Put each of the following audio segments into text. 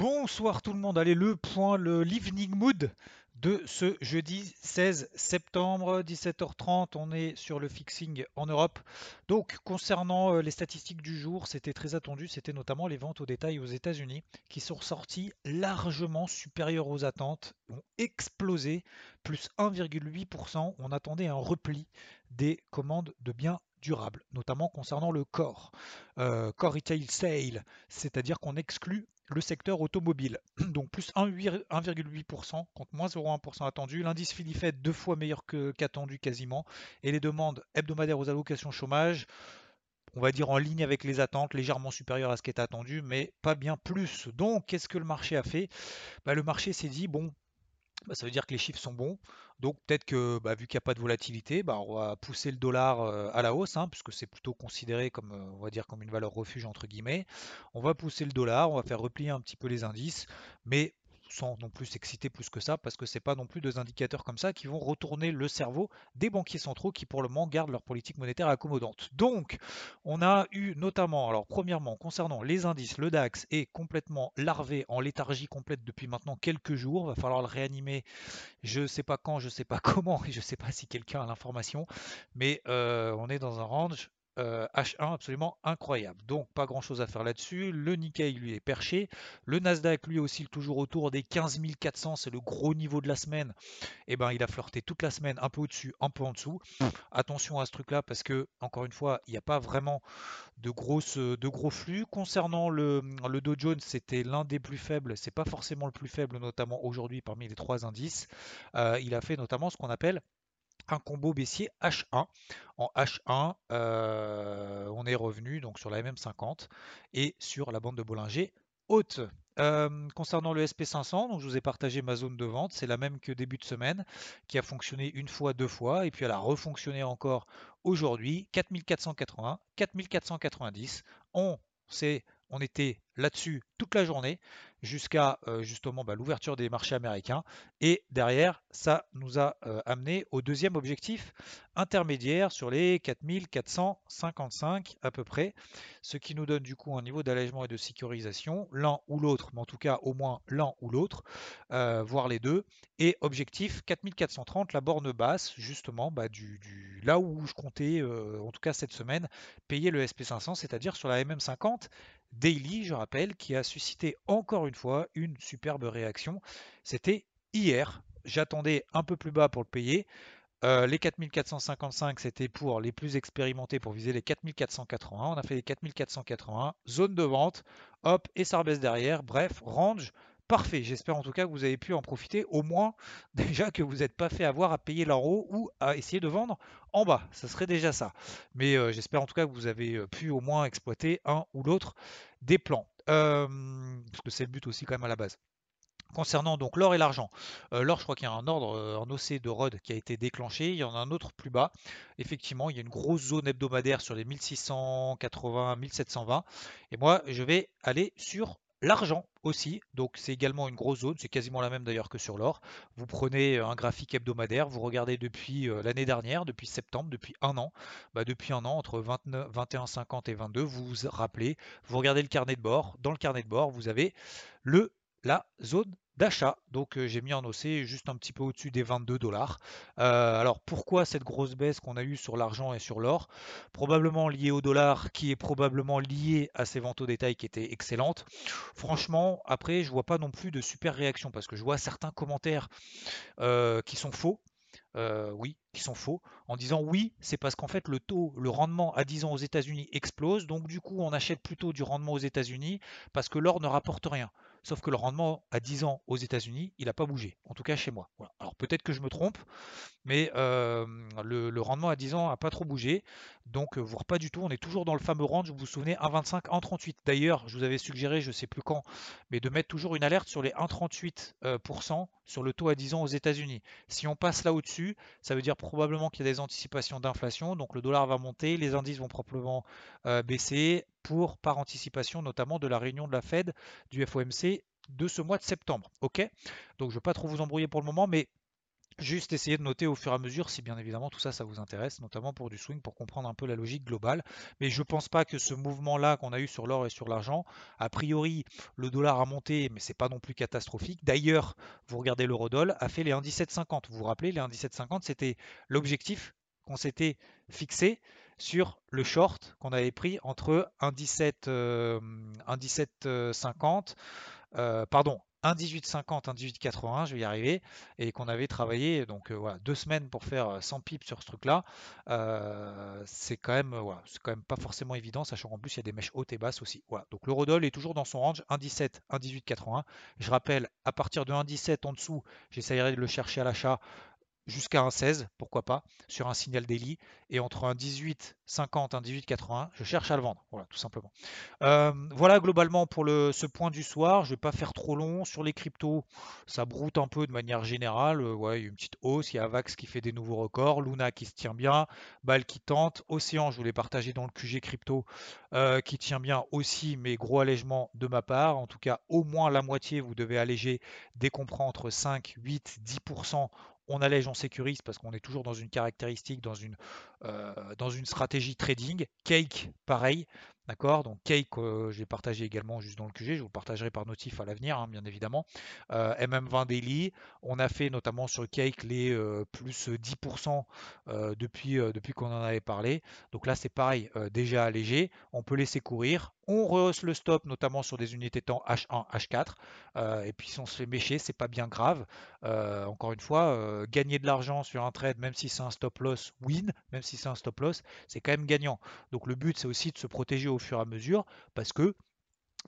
Bonsoir tout le monde. Allez, le point, le l'evening mood de ce jeudi 16 septembre, 17h30. On est sur le fixing en Europe. Donc, concernant euh, les statistiques du jour, c'était très attendu. C'était notamment les ventes au détail aux États-Unis qui sont sorties largement supérieures aux attentes, ont explosé, plus 1,8%. On attendait un repli des commandes de biens durables, notamment concernant le core. Euh, core retail sale, c'est-à-dire qu'on exclut le secteur automobile. Donc plus 1,8% contre moins 0,1% attendu. L'indice Philly deux fois meilleur qu'attendu quasiment. Et les demandes hebdomadaires aux allocations chômage, on va dire en ligne avec les attentes, légèrement supérieures à ce qui était attendu, mais pas bien plus. Donc qu'est-ce que le marché a fait? Bah, Le marché s'est dit, bon, bah, ça veut dire que les chiffres sont bons. Donc peut-être que bah, vu qu'il n'y a pas de volatilité, bah, on va pousser le dollar euh, à la hausse, hein, puisque c'est plutôt considéré comme, euh, va dire, comme une valeur refuge entre guillemets. On va pousser le dollar, on va faire replier un petit peu les indices, mais sans non plus s'exciter plus que ça, parce que c'est pas non plus deux indicateurs comme ça qui vont retourner le cerveau des banquiers centraux qui pour le moment gardent leur politique monétaire accommodante. Donc, on a eu notamment, alors premièrement, concernant les indices, le DAX est complètement larvé en léthargie complète depuis maintenant quelques jours. Va falloir le réanimer. Je sais pas quand, je sais pas comment, et je sais pas si quelqu'un a l'information, mais euh, on est dans un range. Euh, H1 absolument incroyable. Donc pas grand chose à faire là-dessus. Le Nikkei lui est perché. Le Nasdaq lui oscille toujours autour des 15 400, c'est le gros niveau de la semaine. Et ben il a flirté toute la semaine un peu au-dessus, un peu en dessous. Attention à ce truc-là parce que encore une fois, il n'y a pas vraiment de, de gros flux. Concernant le, le Dow Jones, c'était l'un des plus faibles. C'est pas forcément le plus faible, notamment aujourd'hui parmi les trois indices. Euh, il a fait notamment ce qu'on appelle un combo baissier H1. En H1, euh, on est revenu donc sur la MM50 et sur la bande de Bollinger haute. Euh, concernant le SP500, donc je vous ai partagé ma zone de vente, c'est la même que début de semaine, qui a fonctionné une fois, deux fois, et puis elle a refonctionné encore aujourd'hui, 4480, 4490. On, s'est- on était là-dessus toute la journée jusqu'à euh, justement bah, l'ouverture des marchés américains. Et derrière, ça nous a euh, amené au deuxième objectif intermédiaire sur les 4455 à peu près, ce qui nous donne du coup un niveau d'allègement et de sécurisation, l'un ou l'autre, mais en tout cas au moins l'un ou l'autre, euh, voire les deux. Et objectif 4430, la borne basse, justement, bah, là où je comptais, en tout cas cette semaine, payer le SP500, c'est-à-dire sur la MM50 daily, je rappelle, qui a suscité encore une fois une superbe réaction. C'était hier. J'attendais un peu plus bas pour le payer. Euh, les 4455, c'était pour les plus expérimentés pour viser les 4480. On a fait les 4480, zone de vente, hop, et ça rebaisse derrière. Bref, range parfait. J'espère en tout cas que vous avez pu en profiter, au moins déjà que vous n'êtes pas fait avoir à payer l'en haut ou à essayer de vendre en bas. Ça serait déjà ça. Mais euh, j'espère en tout cas que vous avez euh, pu au moins exploiter un ou l'autre des plans. Parce que c'est le but aussi quand même à la base. Concernant donc l'or et l'argent, euh, l'or, je crois qu'il y a un ordre, euh, un OC de ROD qui a été déclenché. Il y en a un autre plus bas. Effectivement, il y a une grosse zone hebdomadaire sur les 1680, 1720. Et moi, je vais aller sur l'argent aussi. Donc, c'est également une grosse zone. C'est quasiment la même d'ailleurs que sur l'or. Vous prenez un graphique hebdomadaire, vous regardez depuis euh, l'année dernière, depuis septembre, depuis un an. Bah, depuis un an, entre 29, 21, 50 et 22, vous vous rappelez, vous regardez le carnet de bord. Dans le carnet de bord, vous avez le la zone d'achat. Donc euh, j'ai mis en OC juste un petit peu au-dessus des 22 dollars. Euh, alors pourquoi cette grosse baisse qu'on a eue sur l'argent et sur l'or? Probablement liée au dollar qui est probablement lié à ces ventes au détail qui étaient excellentes. Franchement, après, je vois pas non plus de super réaction parce que je vois certains commentaires euh, qui sont faux. Oui, qui sont faux, en disant oui, c'est parce qu'en fait le taux, le rendement à 10 ans aux États-Unis explose, donc du coup on achète plutôt du rendement aux États-Unis parce que l'or ne rapporte rien. Sauf que le rendement à 10 ans aux États-Unis, il n'a pas bougé, en tout cas chez moi. Alors peut-être que je me trompe, mais le, rendement à 10 ans n'a pas trop bougé, donc voire pas du tout, on est toujours dans le fameux range, vous vous souvenez, 1,25, 1,38. D'ailleurs, je vous avais suggéré, je ne sais plus quand, mais de mettre toujours une alerte sur les 1,38% sur le taux à 10 ans aux États-Unis. Si on passe là au-dessus, ça veut dire probablement qu'il y a des anticipations d'inflation, donc le dollar va monter, les indices vont probablement baisser, pour par anticipation notamment de la réunion de la Fed du FOMC de ce mois de septembre. Ok? Donc je ne vais pas trop vous embrouiller pour le moment, mais juste essayer de noter au fur et à mesure si bien évidemment tout ça ça vous intéresse, notamment pour du swing, pour comprendre un peu la logique globale. Mais je ne pense pas que ce mouvement-là qu'on a eu sur l'or et sur l'argent, a priori le dollar a monté, mais c'est pas non plus catastrophique. D'ailleurs, vous regardez l'eurodoll, a fait les 1,1750. Vous vous rappelez, les 1,1750 c'était l'objectif qu'on s'était fixé sur le short qu'on avait pris entre 1,1750, euh, euh, pardon, 1,1850, 1,1880, je vais y arriver, et qu'on avait travaillé donc euh, voilà, deux semaines pour faire 100 pips sur ce truc-là, c'est quand même voilà, c'est quand même pas forcément évident, sachant qu'en plus il y a des mèches hautes et basses aussi. Voilà, donc l'eurodoll est toujours dans son range 1,17, 1,1880. Je rappelle, à partir de 1,17 en dessous, j'essayerai de le chercher à l'achat jusqu'à un 16, pourquoi pas, sur un signal daily, et entre un 18 50, un 18 80, je cherche à le vendre, voilà, tout simplement. Euh, voilà globalement pour ce point du soir, je vais pas faire trop long, sur les cryptos, ça broute un peu de manière générale, euh, ouais, il y a une petite hausse, il y a Avax qui fait des nouveaux records, Luna qui se tient bien, BAL qui tente, Océan, je voulais partager dans le QG crypto, euh, qui tient bien aussi, mais gros allègement de ma part, en tout cas au moins la moitié, vous devez alléger dès qu'on prend entre 5, 8, 10% on allège, on sécurise parce qu'on est toujours dans une caractéristique, dans une, euh, dans une stratégie trading. Cake, pareil. D'accord Donc Cake, euh, j'ai partagé également juste dans le QG, je vous partagerai par notif à l'avenir, hein, bien évidemment. Euh, MM20 Daily, on a fait notamment sur Cake les plus 10% depuis, depuis qu'on en avait parlé. Donc là, c'est pareil, déjà allégé, on peut laisser courir, on rehausse le stop, notamment sur des unités temps H1, H4. et puis si on se fait mécher, c'est pas bien grave. encore une fois, gagner de l'argent sur un trade, même si c'est un stop loss win, même si c'est un stop loss, c'est quand même gagnant. Donc le but, c'est aussi de se protéger au fur et à mesure, parce que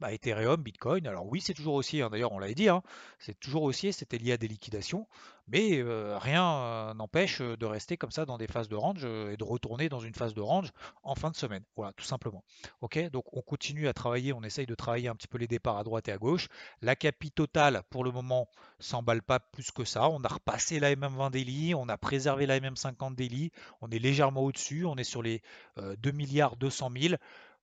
bah, Ethereum, Bitcoin, alors oui, c'est toujours haussier, hein, d'ailleurs on l'avait dit, hein, c'est toujours haussier, c'était lié à des liquidations, mais rien n'empêche de rester comme ça dans des phases de range et de retourner dans une phase de range en fin de semaine. Voilà, tout simplement. Ok, donc on continue à travailler, on essaye de travailler un petit peu les départs à droite et à gauche. La capi totale, pour le moment, s'emballe pas plus que ça. On a repassé la MM20 daily, on a préservé la MM50 daily, on est légèrement au-dessus, on est sur les 2 milliards 200 000.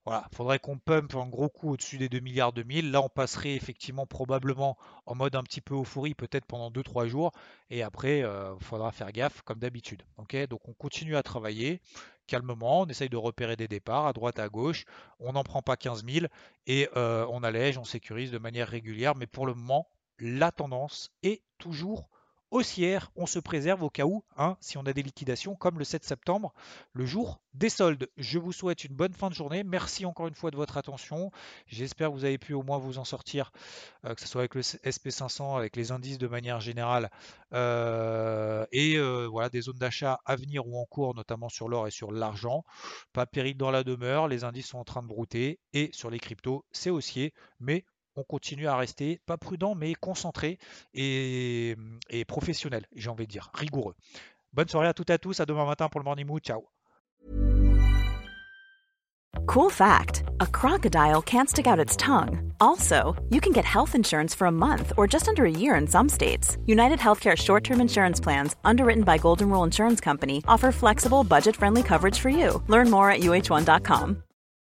Voilà, faudrait qu'on pump un gros coup au-dessus des 2 milliards 2000. Là, on passerait effectivement probablement en mode un petit peu euphorie, peut-être pendant 2-3 jours. Et après, il euh, faudra faire gaffe comme d'habitude. Donc on continue à travailler calmement, on essaye de repérer des départs à droite, à gauche. On n'en prend pas 15 000 et euh, on allège, on sécurise de manière régulière. Mais pour le moment, la tendance est toujours haussière, on se préserve au cas où, hein, si on a des liquidations, comme le 7 septembre, le jour des soldes. Je vous souhaite une bonne fin de journée. Merci encore une fois de votre attention. J'espère que vous avez pu au moins vous en sortir, euh, que ce soit avec le SP500, avec les indices de manière générale, euh, et euh, voilà des zones d'achat à venir ou en cours, notamment sur l'or et sur l'argent. Pas péril dans la demeure, les indices sont en train de brouter, et sur les cryptos, c'est haussier, mais on continue à rester pas prudent, mais concentré et, et professionnel, j'ai envie de dire, rigoureux. Bonne soirée à toutes et à tous, à demain matin pour le Morning Mood, ciao Cool fact, a crocodile can't stick out its tongue. Also, you can get health insurance for a month or just under a year in some states. United Healthcare short-term insurance plans, underwritten by Golden Rule Insurance Company, offer flexible, budget-friendly coverage for you. Learn more at uh1.com.